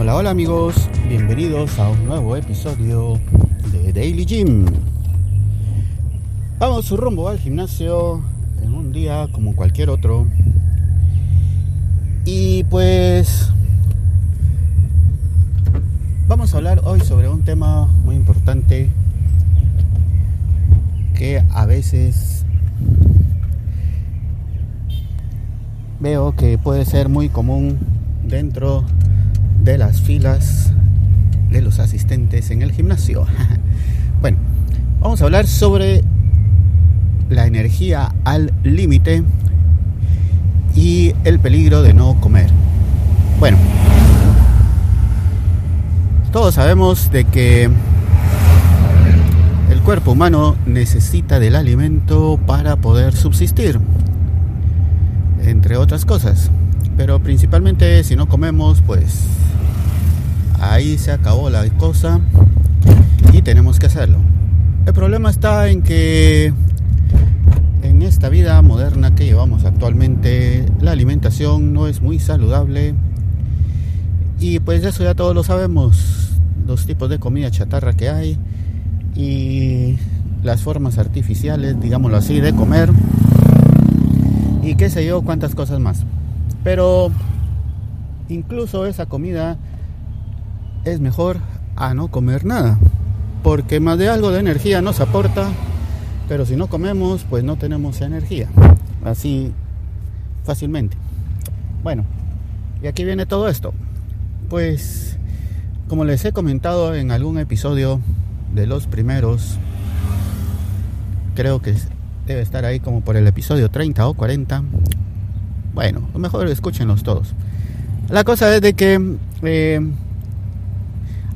Hola amigos, bienvenidos a un nuevo episodio de Daily Gym. Vamos su rumbo al gimnasio en un día como cualquier otro. Y pues vamos a hablar hoy sobre un tema muy importante que a veces veo que puede ser muy común dentro de las filas de los asistentes en el gimnasio. bueno, vamos a hablar sobre la energía al límite y el peligro de no comer. Bueno, todos sabemos de que el cuerpo humano necesita del alimento para poder subsistir, entre otras cosas. Pero principalmente si no comemos, pues ahí se acabó la cosa y tenemos que hacerlo. El problema está en que en esta vida moderna que llevamos actualmente, la alimentación no es muy saludable y pues eso ya todos lo sabemos, los tipos de comida chatarra que hay y las formas artificiales, digámoslo así, de comer y qué sé yo, cuántas cosas más. Pero incluso esa comida es mejor a no comer nada, porque más de algo de energía nos aporta, pero si no comemos, pues no tenemos energía, así fácilmente. Bueno, y aquí viene todo esto. Pues, como les he comentado en algún episodio de los primeros, creo que debe estar ahí como por el episodio 30 o 40. Bueno, mejor escúchenlos todos. La cosa es de que eh,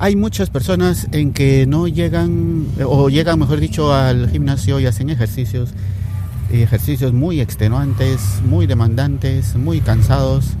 hay muchas personas en que no llegan, o llegan, mejor dicho, al gimnasio y hacen ejercicios, ejercicios muy extenuantes, muy demandantes, muy cansados,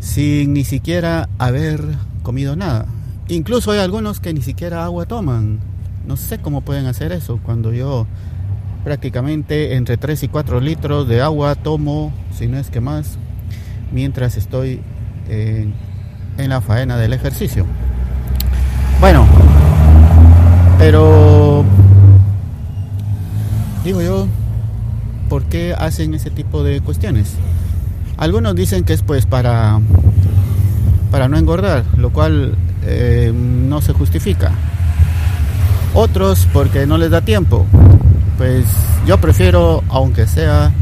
sin ni siquiera haber comido nada. Incluso hay algunos que ni siquiera agua toman. No sé cómo pueden hacer eso cuando yo prácticamente entre 3 y 4 litros de agua tomo, si no es que más, mientras estoy en, en la faena del ejercicio. Bueno, pero digo yo, ¿por qué hacen ese tipo de cuestiones? Algunos dicen que es pues para para no engordar, lo cual eh, no se justifica. Otros porque no les da tiempo. Pues yo prefiero, aunque sea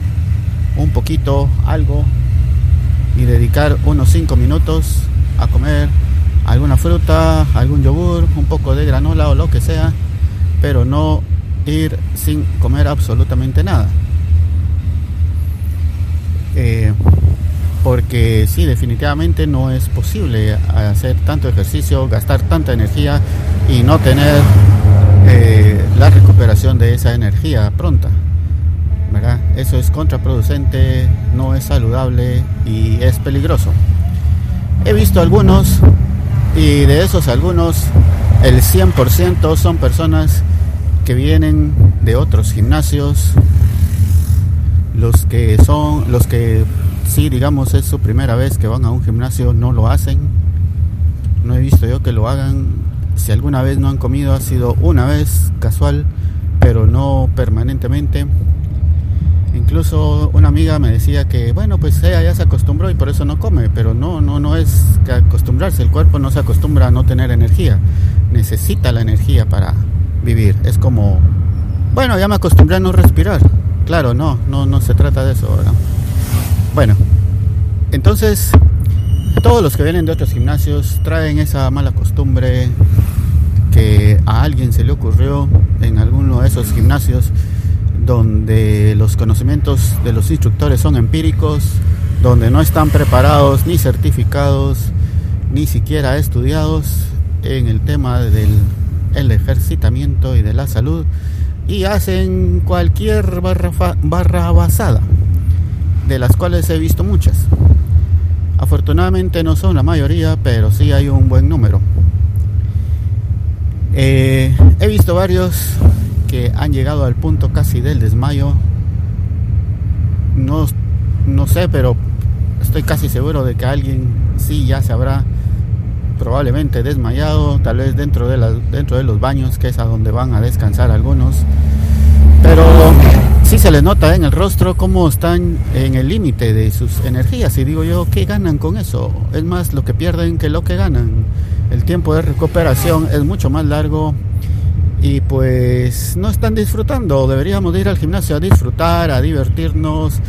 un poquito, algo, y dedicar unos 5 minutos a comer alguna fruta, algún yogur, un poco de granola o lo que sea, pero no ir sin comer absolutamente nada. Eh, porque sí, definitivamente no es posible hacer tanto ejercicio, gastar tanta energía y no tener eh, la recuperación de esa energía pronta. ¿verdad? Eso es contraproducente, no es saludable y es peligroso. He visto algunos y de esos algunos, el 100% son personas que vienen de otros gimnasios, los que son, los que sí, digamos, es su primera vez que van a un gimnasio, no lo hacen. No he visto yo que lo hagan. Si alguna vez no han comido, ha sido una vez casual, pero no permanentemente. Incluso una amiga me decía que, bueno, pues ella ya se acostumbró y por eso no come, pero no, no, no es que acostumbrarse, el cuerpo no se acostumbra a no tener energía, necesita la energía para vivir. Es como, bueno, ya me acostumbré a no respirar. Claro, no, no, no se trata de eso. Bueno, entonces todos los que vienen de otros gimnasios traen esa mala costumbre que a alguien se le ocurrió en alguno de esos gimnasios donde los conocimientos de los instructores son empíricos, donde no están preparados ni certificados, ni siquiera estudiados en el tema del el ejercitamiento y de la salud y hacen cualquier barra, barra basada, de las cuales he visto muchas. Afortunadamente no son la mayoría, pero sí hay un buen número. Eh, he visto varios que han llegado al punto casi del desmayo. No, no sé, pero estoy casi seguro de que alguien sí ya se habrá probablemente desmayado, tal vez dentro de, dentro de los baños, que es a donde van a descansar algunos. Pero sí se les nota en el rostro cómo están en el límite de sus energías. Y digo yo, ¿qué ganan con eso? Es más lo que pierden que lo que ganan. El tiempo de recuperación es mucho más largo y pues no están disfrutando. Deberíamos ir al gimnasio a disfrutar, a divertirnos,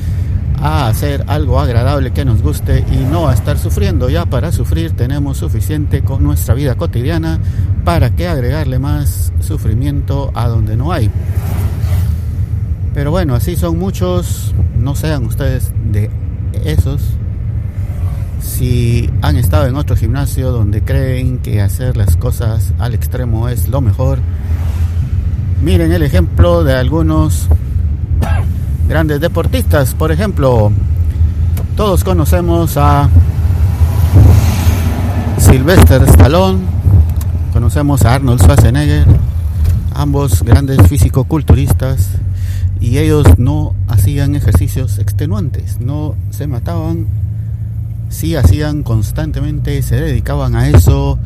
a hacer algo agradable que nos guste y no a estar sufriendo. Ya para sufrir tenemos suficiente con nuestra vida cotidiana para que agregarle más sufrimiento a donde no hay. Pero bueno, así son muchos, no sean ustedes de esos. Si han estado en otro gimnasio donde creen que hacer las cosas al extremo es lo mejor, Miren el ejemplo de algunos grandes deportistas. Por ejemplo, todos conocemos a Sylvester Stallone, conocemos a Arnold Schwarzenegger, ambos grandes físico-culturistas, y ellos no hacían ejercicios extenuantes, no se mataban, sí hacían constantemente, se dedicaban a eso,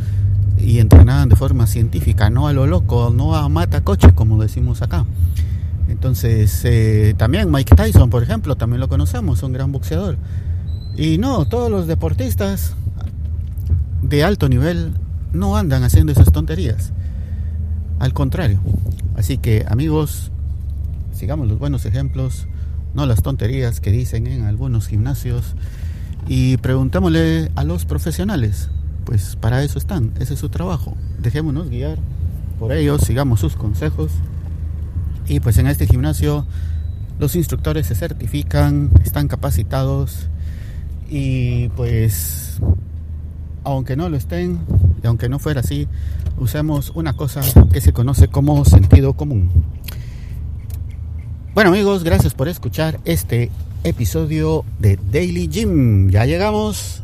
y entrenaban de forma científica, no a lo loco, no a mata coche como decimos acá. Entonces, eh, también Mike Tyson, por ejemplo, también lo conocemos, un gran boxeador. Y no, todos los deportistas de alto nivel no andan haciendo esas tonterías. Al contrario. Así que, amigos, sigamos los buenos ejemplos, no las tonterías que dicen en algunos gimnasios. Y preguntémosle a los profesionales, pues para eso están, ese es su trabajo. Dejémonos guiar por ellos, sigamos sus consejos. Y pues en este gimnasio los instructores se certifican, están capacitados y pues aunque no lo estén, y aunque no fuera así, usemos una cosa que se conoce como sentido común. Bueno amigos, gracias por escuchar este episodio de Daily Gym. Ya llegamos